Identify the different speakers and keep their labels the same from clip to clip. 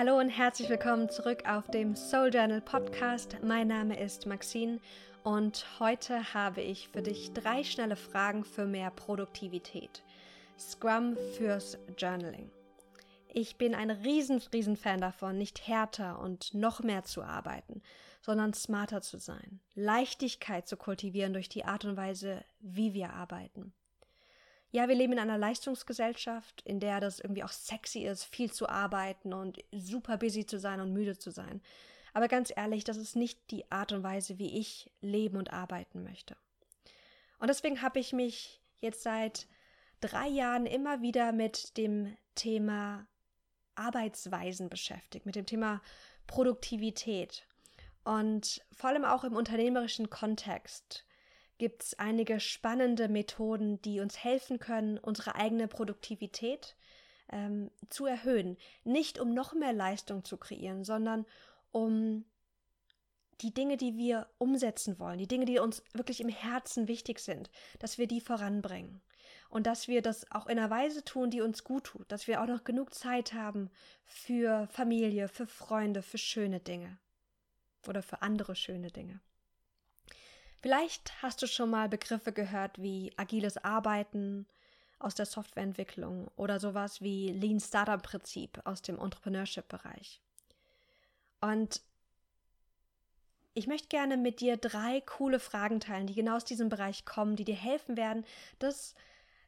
Speaker 1: Hallo und herzlich willkommen zurück auf dem Soul Journal Podcast. Mein Name ist Maxine und heute habe ich für dich drei schnelle Fragen für mehr Produktivität. Scrum fürs Journaling. Ich bin ein riesen, riesen Fan davon, nicht härter und noch mehr zu arbeiten, sondern smarter zu sein, Leichtigkeit zu kultivieren durch die Art und Weise, wie wir arbeiten. Ja, wir leben in einer Leistungsgesellschaft, in der das irgendwie auch sexy ist, viel zu arbeiten und super busy zu sein und müde zu sein. Aber ganz ehrlich, das ist nicht die Art und Weise, wie ich leben und arbeiten möchte. Und deswegen habe ich mich jetzt seit drei Jahren immer wieder mit dem Thema Arbeitsweisen beschäftigt, mit dem Thema Produktivität. Und vor allem auch im unternehmerischen Kontext gibt es einige spannende Methoden, die uns helfen können, unsere eigene Produktivität ähm, zu erhöhen. Nicht um noch mehr Leistung zu kreieren, sondern um die Dinge, die wir umsetzen wollen, die Dinge, die uns wirklich im Herzen wichtig sind, dass wir die voranbringen. Und dass wir das auch in einer Weise tun, die uns gut tut, dass wir auch noch genug Zeit haben für Familie, für Freunde, für schöne Dinge oder für andere schöne Dinge. Vielleicht hast du schon mal Begriffe gehört wie agiles Arbeiten aus der Softwareentwicklung oder sowas wie Lean Startup Prinzip aus dem Entrepreneurship Bereich. Und ich möchte gerne mit dir drei coole Fragen teilen, die genau aus diesem Bereich kommen, die dir helfen werden, das,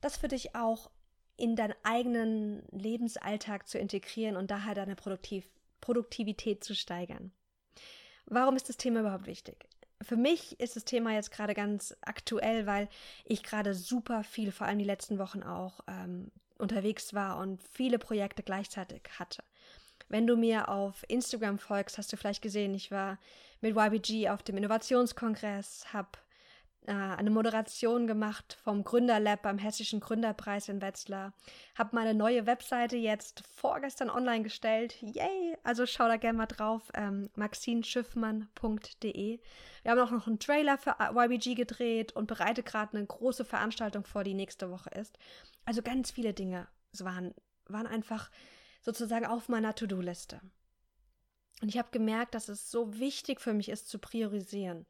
Speaker 1: das für dich auch in deinen eigenen Lebensalltag zu integrieren und daher deine Produktiv Produktivität zu steigern. Warum ist das Thema überhaupt wichtig? Für mich ist das Thema jetzt gerade ganz aktuell, weil ich gerade super viel, vor allem die letzten Wochen auch, ähm, unterwegs war und viele Projekte gleichzeitig hatte. Wenn du mir auf Instagram folgst, hast du vielleicht gesehen, ich war mit YBG auf dem Innovationskongress, habe äh, eine Moderation gemacht vom Gründerlab beim Hessischen Gründerpreis in Wetzlar, habe meine neue Webseite jetzt vorgestern online gestellt. Yay! Also schau da gerne mal drauf, ähm, maxinschiffmann.de. Wir haben auch noch einen Trailer für YBG gedreht und bereite gerade eine große Veranstaltung vor, die nächste Woche ist. Also ganz viele Dinge es waren, waren einfach sozusagen auf meiner To-Do-Liste. Und ich habe gemerkt, dass es so wichtig für mich ist zu priorisieren,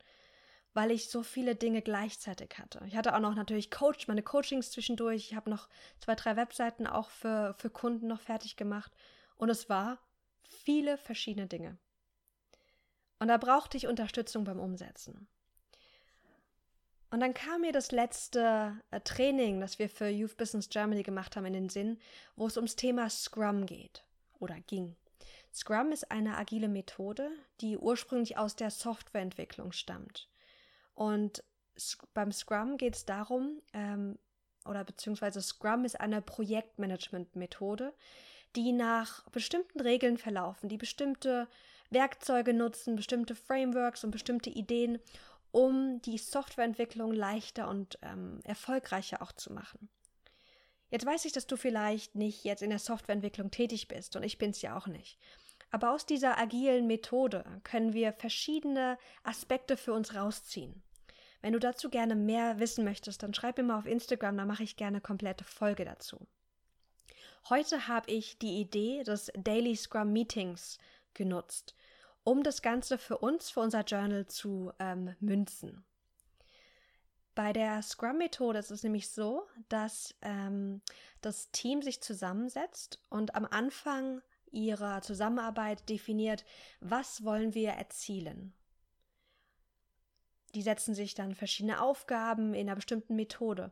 Speaker 1: weil ich so viele Dinge gleichzeitig hatte. Ich hatte auch noch natürlich Coach, meine Coachings zwischendurch. Ich habe noch zwei, drei Webseiten auch für, für Kunden noch fertig gemacht. Und es war viele verschiedene Dinge. Und da brauchte ich Unterstützung beim Umsetzen. Und dann kam mir das letzte äh, Training, das wir für Youth Business Germany gemacht haben, in den Sinn, wo es ums Thema Scrum geht oder ging. Scrum ist eine agile Methode, die ursprünglich aus der Softwareentwicklung stammt. Und beim Scrum geht es darum, ähm, oder beziehungsweise Scrum ist eine Projektmanagement-Methode, die nach bestimmten Regeln verlaufen, die bestimmte Werkzeuge nutzen, bestimmte Frameworks und bestimmte Ideen, um die Softwareentwicklung leichter und ähm, erfolgreicher auch zu machen. Jetzt weiß ich, dass du vielleicht nicht jetzt in der Softwareentwicklung tätig bist und ich bin es ja auch nicht. Aber aus dieser agilen Methode können wir verschiedene Aspekte für uns rausziehen. Wenn du dazu gerne mehr wissen möchtest, dann schreib mir mal auf Instagram, da mache ich gerne komplette Folge dazu. Heute habe ich die Idee des Daily Scrum Meetings genutzt um das Ganze für uns, für unser Journal zu ähm, münzen. Bei der Scrum-Methode ist es nämlich so, dass ähm, das Team sich zusammensetzt und am Anfang ihrer Zusammenarbeit definiert, was wollen wir erzielen. Die setzen sich dann verschiedene Aufgaben in einer bestimmten Methode.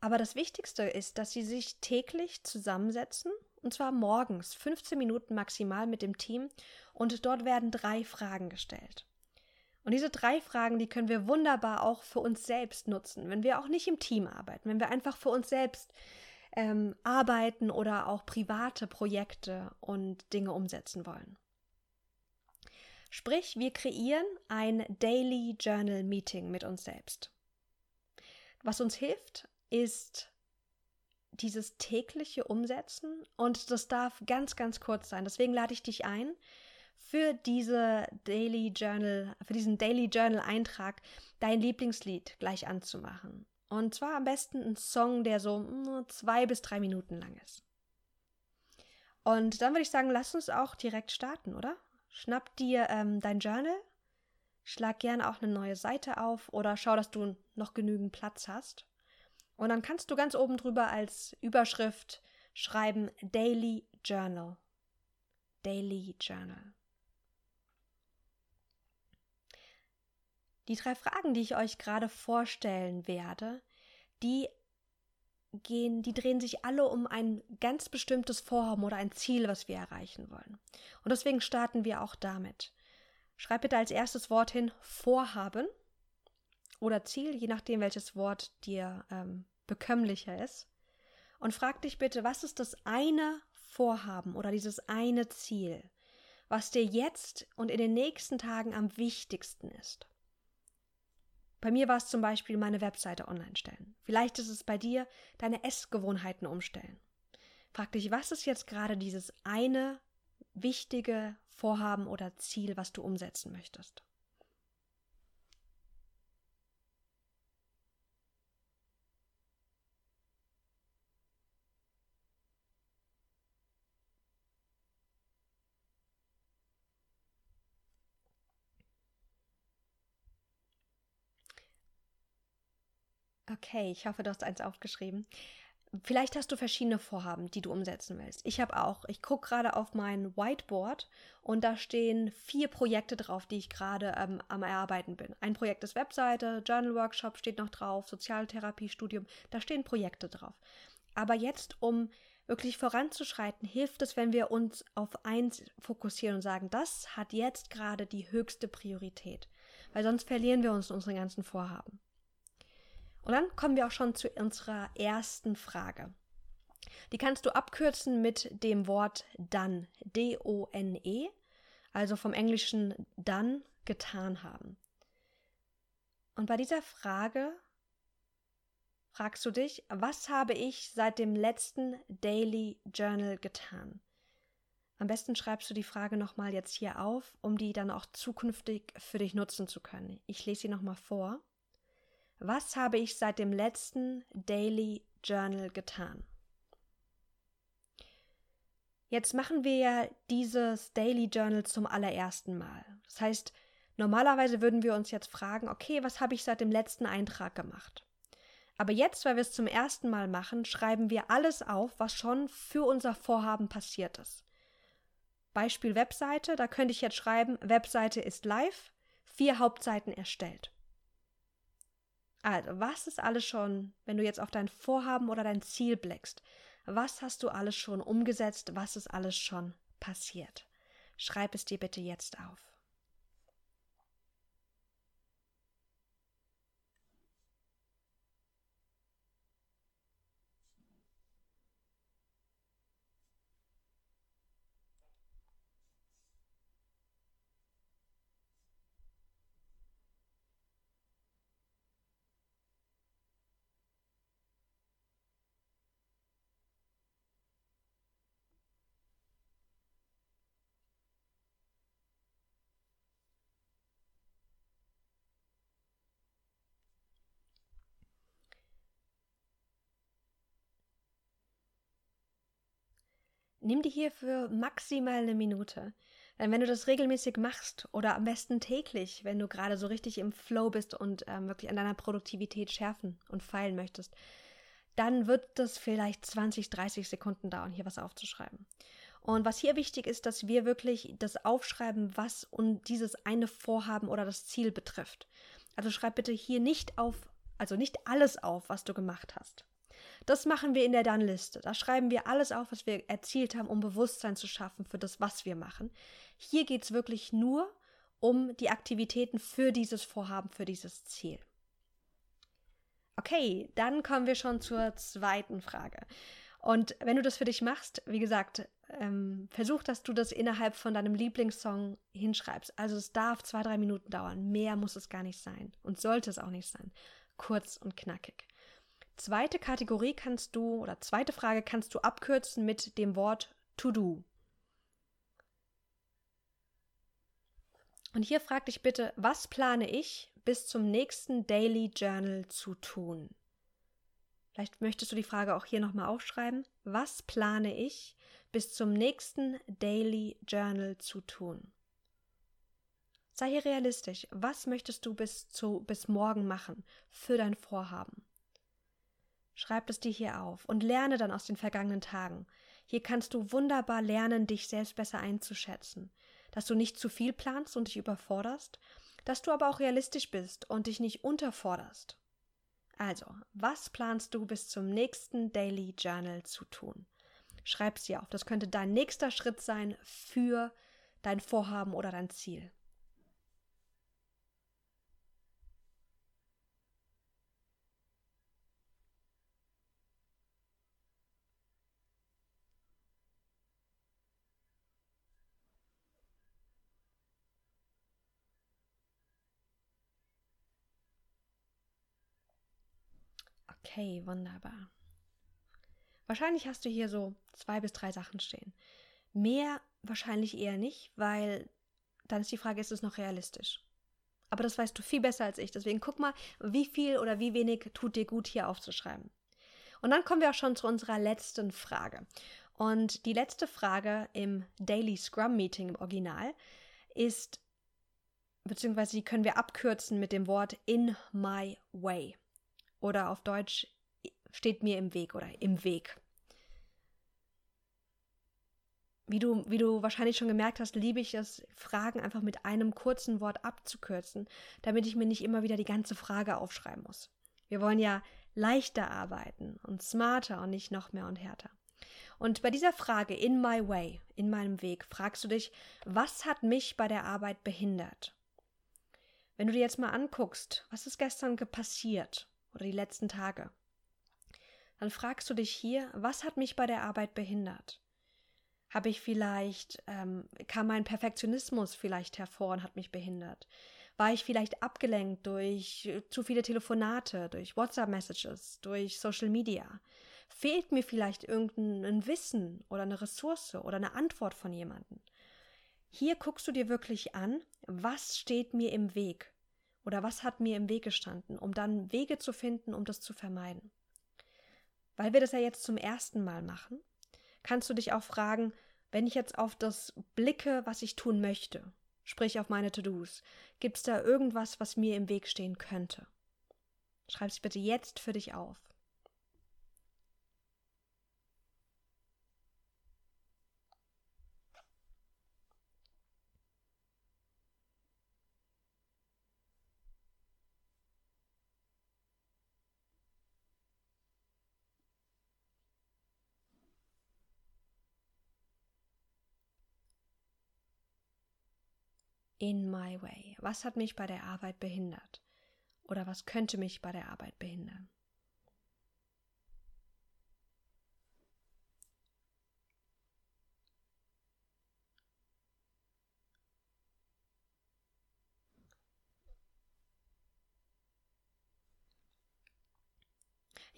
Speaker 1: Aber das Wichtigste ist, dass sie sich täglich zusammensetzen und zwar morgens, 15 Minuten maximal mit dem Team. Und dort werden drei Fragen gestellt. Und diese drei Fragen, die können wir wunderbar auch für uns selbst nutzen, wenn wir auch nicht im Team arbeiten, wenn wir einfach für uns selbst ähm, arbeiten oder auch private Projekte und Dinge umsetzen wollen. Sprich, wir kreieren ein Daily Journal Meeting mit uns selbst. Was uns hilft, ist dieses tägliche Umsetzen und das darf ganz, ganz kurz sein. Deswegen lade ich dich ein, für diese Daily Journal, für diesen Daily Journal Eintrag dein Lieblingslied gleich anzumachen. Und zwar am besten ein Song, der so hm, zwei bis drei Minuten lang ist. Und dann würde ich sagen, lass uns auch direkt starten, oder? Schnapp dir ähm, dein Journal, schlag gerne auch eine neue Seite auf oder schau, dass du noch genügend Platz hast. Und dann kannst du ganz oben drüber als Überschrift schreiben Daily Journal. Daily Journal. Die drei Fragen, die ich euch gerade vorstellen werde, die gehen, die drehen sich alle um ein ganz bestimmtes Vorhaben oder ein Ziel, was wir erreichen wollen. Und deswegen starten wir auch damit. Schreib bitte als erstes Wort hin Vorhaben oder Ziel, je nachdem, welches Wort dir ähm, bekömmlicher ist. Und frag dich bitte, was ist das eine Vorhaben oder dieses eine Ziel, was dir jetzt und in den nächsten Tagen am wichtigsten ist? Bei mir war es zum Beispiel meine Webseite online stellen. Vielleicht ist es bei dir deine Essgewohnheiten umstellen. Frag dich, was ist jetzt gerade dieses eine wichtige Vorhaben oder Ziel, was du umsetzen möchtest? Okay, ich hoffe, du hast eins aufgeschrieben. Vielleicht hast du verschiedene Vorhaben, die du umsetzen willst. Ich habe auch. Ich gucke gerade auf mein Whiteboard und da stehen vier Projekte drauf, die ich gerade ähm, am Erarbeiten bin. Ein Projekt ist Webseite, Journal Workshop steht noch drauf, Sozialtherapiestudium, da stehen Projekte drauf. Aber jetzt, um wirklich voranzuschreiten, hilft es, wenn wir uns auf eins fokussieren und sagen, das hat jetzt gerade die höchste Priorität. Weil sonst verlieren wir uns in unseren ganzen Vorhaben. Und dann kommen wir auch schon zu unserer ersten Frage. Die kannst du abkürzen mit dem Wort done, D-O-N-E, also vom englischen done, getan haben. Und bei dieser Frage fragst du dich, was habe ich seit dem letzten Daily Journal getan? Am besten schreibst du die Frage nochmal jetzt hier auf, um die dann auch zukünftig für dich nutzen zu können. Ich lese sie nochmal vor. Was habe ich seit dem letzten Daily Journal getan? Jetzt machen wir ja dieses Daily Journal zum allerersten Mal. Das heißt, normalerweise würden wir uns jetzt fragen, okay, was habe ich seit dem letzten Eintrag gemacht? Aber jetzt, weil wir es zum ersten Mal machen, schreiben wir alles auf, was schon für unser Vorhaben passiert ist. Beispiel Webseite, da könnte ich jetzt schreiben, Webseite ist live, vier Hauptseiten erstellt. Also, was ist alles schon, wenn du jetzt auf dein Vorhaben oder dein Ziel blickst? Was hast du alles schon umgesetzt? Was ist alles schon passiert? Schreib es dir bitte jetzt auf. Nimm dir hierfür maximal eine Minute. Denn wenn du das regelmäßig machst oder am besten täglich, wenn du gerade so richtig im Flow bist und ähm, wirklich an deiner Produktivität schärfen und feilen möchtest, dann wird das vielleicht 20, 30 Sekunden dauern, hier was aufzuschreiben. Und was hier wichtig ist, dass wir wirklich das aufschreiben, was und dieses eine Vorhaben oder das Ziel betrifft. Also schreib bitte hier nicht auf, also nicht alles auf, was du gemacht hast. Das machen wir in der Dann-Liste. Da schreiben wir alles auf, was wir erzielt haben, um Bewusstsein zu schaffen für das, was wir machen. Hier geht es wirklich nur um die Aktivitäten für dieses Vorhaben, für dieses Ziel. Okay, dann kommen wir schon zur zweiten Frage. Und wenn du das für dich machst, wie gesagt, ähm, versuch, dass du das innerhalb von deinem Lieblingssong hinschreibst. Also es darf zwei, drei Minuten dauern. Mehr muss es gar nicht sein und sollte es auch nicht sein. Kurz und knackig. Zweite Kategorie kannst du oder zweite Frage kannst du abkürzen mit dem Wort to do. Und hier frag dich bitte, was plane ich bis zum nächsten Daily Journal zu tun? Vielleicht möchtest du die Frage auch hier nochmal aufschreiben. Was plane ich bis zum nächsten Daily Journal zu tun? Sei hier realistisch. Was möchtest du bis zu bis morgen machen für dein Vorhaben? Schreib es dir hier auf und lerne dann aus den vergangenen Tagen. Hier kannst du wunderbar lernen, dich selbst besser einzuschätzen, dass du nicht zu viel planst und dich überforderst, dass du aber auch realistisch bist und dich nicht unterforderst. Also, was planst du bis zum nächsten Daily Journal zu tun? Schreib sie auf. Das könnte dein nächster Schritt sein für dein Vorhaben oder dein Ziel. Okay, wunderbar. Wahrscheinlich hast du hier so zwei bis drei Sachen stehen. Mehr wahrscheinlich eher nicht, weil dann ist die Frage, ist es noch realistisch? Aber das weißt du viel besser als ich. Deswegen guck mal, wie viel oder wie wenig tut dir gut, hier aufzuschreiben. Und dann kommen wir auch schon zu unserer letzten Frage. Und die letzte Frage im Daily Scrum Meeting im Original ist, beziehungsweise die können wir abkürzen mit dem Wort in my way oder auf Deutsch steht mir im Weg oder im Weg. Wie du, wie du wahrscheinlich schon gemerkt hast, liebe ich es, Fragen einfach mit einem kurzen Wort abzukürzen, damit ich mir nicht immer wieder die ganze Frage aufschreiben muss. Wir wollen ja leichter arbeiten und smarter und nicht noch mehr und härter. Und bei dieser Frage, in my way, in meinem Weg, fragst du dich, was hat mich bei der Arbeit behindert? Wenn du dir jetzt mal anguckst, was ist gestern passiert? Oder die letzten Tage. Dann fragst du dich hier, was hat mich bei der Arbeit behindert? Habe ich vielleicht, ähm, kam mein Perfektionismus vielleicht hervor und hat mich behindert? War ich vielleicht abgelenkt durch zu viele Telefonate, durch WhatsApp-Messages, durch Social Media? Fehlt mir vielleicht irgendein Wissen oder eine Ressource oder eine Antwort von jemandem? Hier guckst du dir wirklich an, was steht mir im Weg? Oder was hat mir im Weg gestanden, um dann Wege zu finden, um das zu vermeiden? Weil wir das ja jetzt zum ersten Mal machen, kannst du dich auch fragen, wenn ich jetzt auf das blicke, was ich tun möchte, sprich auf meine To-Dos, gibt es da irgendwas, was mir im Weg stehen könnte? Schreib es bitte jetzt für dich auf. In my way? Was hat mich bei der Arbeit behindert? Oder was könnte mich bei der Arbeit behindern?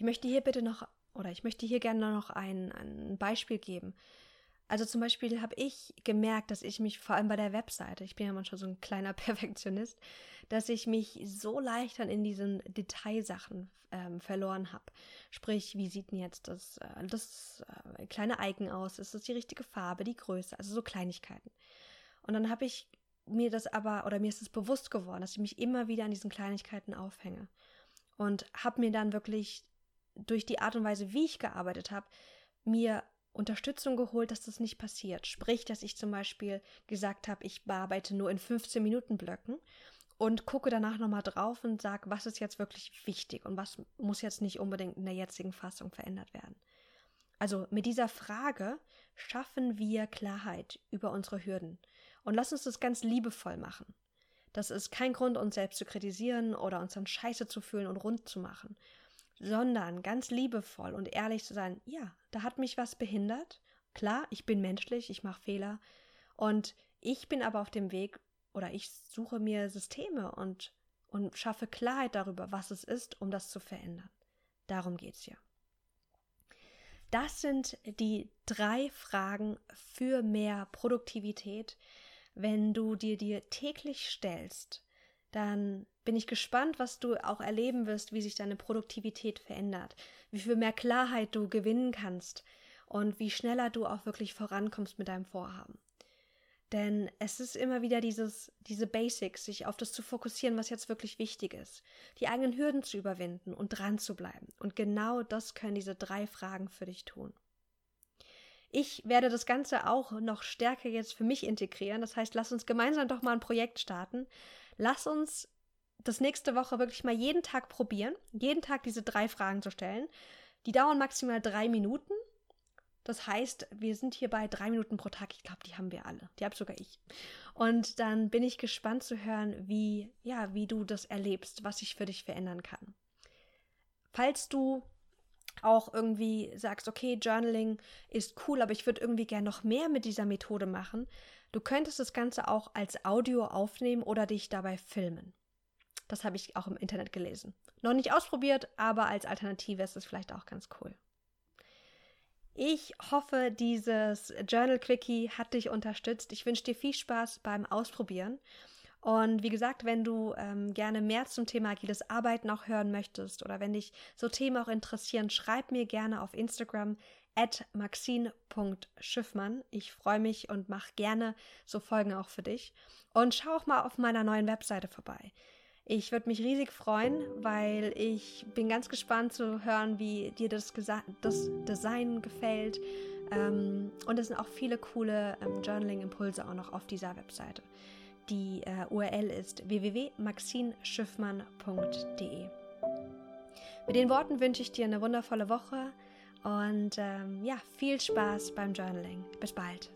Speaker 1: Ich möchte hier bitte noch, oder ich möchte hier gerne noch ein, ein Beispiel geben, also zum Beispiel habe ich gemerkt, dass ich mich vor allem bei der Webseite, ich bin ja manchmal so ein kleiner Perfektionist, dass ich mich so leicht dann in diesen Detailsachen ähm, verloren habe. Sprich, wie sieht denn jetzt das, äh, das äh, kleine Icon aus? Ist das die richtige Farbe, die Größe? Also so Kleinigkeiten. Und dann habe ich mir das aber, oder mir ist es bewusst geworden, dass ich mich immer wieder an diesen Kleinigkeiten aufhänge. Und habe mir dann wirklich durch die Art und Weise, wie ich gearbeitet habe, mir Unterstützung geholt, dass das nicht passiert. Sprich, dass ich zum Beispiel gesagt habe, ich bearbeite nur in 15 Minuten Blöcken und gucke danach nochmal drauf und sage, was ist jetzt wirklich wichtig und was muss jetzt nicht unbedingt in der jetzigen Fassung verändert werden. Also mit dieser Frage schaffen wir Klarheit über unsere Hürden und lass uns das ganz liebevoll machen. Das ist kein Grund, uns selbst zu kritisieren oder uns dann scheiße zu fühlen und rund zu machen, sondern ganz liebevoll und ehrlich zu sein, ja, da hat mich was behindert. Klar, ich bin menschlich, ich mache Fehler und ich bin aber auf dem Weg oder ich suche mir Systeme und, und schaffe Klarheit darüber, was es ist, um das zu verändern. Darum geht es ja. Das sind die drei Fragen für mehr Produktivität. Wenn du dir dir täglich stellst, dann bin ich gespannt, was du auch erleben wirst, wie sich deine Produktivität verändert, wie viel mehr Klarheit du gewinnen kannst und wie schneller du auch wirklich vorankommst mit deinem Vorhaben. Denn es ist immer wieder dieses, diese Basics, sich auf das zu fokussieren, was jetzt wirklich wichtig ist. Die eigenen Hürden zu überwinden und dran zu bleiben. Und genau das können diese drei Fragen für dich tun. Ich werde das Ganze auch noch stärker jetzt für mich integrieren. Das heißt, lass uns gemeinsam doch mal ein Projekt starten. Lass uns das nächste Woche wirklich mal jeden Tag probieren, jeden Tag diese drei Fragen zu stellen. Die dauern maximal drei Minuten das heißt, wir sind hier bei drei Minuten pro Tag. Ich glaube, die haben wir alle. Die habe sogar ich. Und dann bin ich gespannt zu hören, wie, ja, wie du das erlebst, was sich für dich verändern kann. Falls du auch irgendwie sagst, okay, Journaling ist cool, aber ich würde irgendwie gerne noch mehr mit dieser Methode machen, du könntest das Ganze auch als Audio aufnehmen oder dich dabei filmen. Das habe ich auch im Internet gelesen. Noch nicht ausprobiert, aber als Alternative ist es vielleicht auch ganz cool. Ich hoffe, dieses Journal Quickie hat dich unterstützt. Ich wünsche dir viel Spaß beim Ausprobieren. Und wie gesagt, wenn du ähm, gerne mehr zum Thema agiles Arbeiten auch hören möchtest oder wenn dich so Themen auch interessieren, schreib mir gerne auf Instagram at maxine.schiffmann. Ich freue mich und mache gerne so Folgen auch für dich. Und schau auch mal auf meiner neuen Webseite vorbei. Ich würde mich riesig freuen, weil ich bin ganz gespannt zu hören, wie dir das, das Design gefällt. Ähm, und es sind auch viele coole ähm, Journaling-Impulse auch noch auf dieser Webseite. Die äh, URL ist www.maxinschiffmann.de. Mit den Worten wünsche ich dir eine wundervolle Woche und ähm, ja, viel Spaß beim Journaling. Bis bald.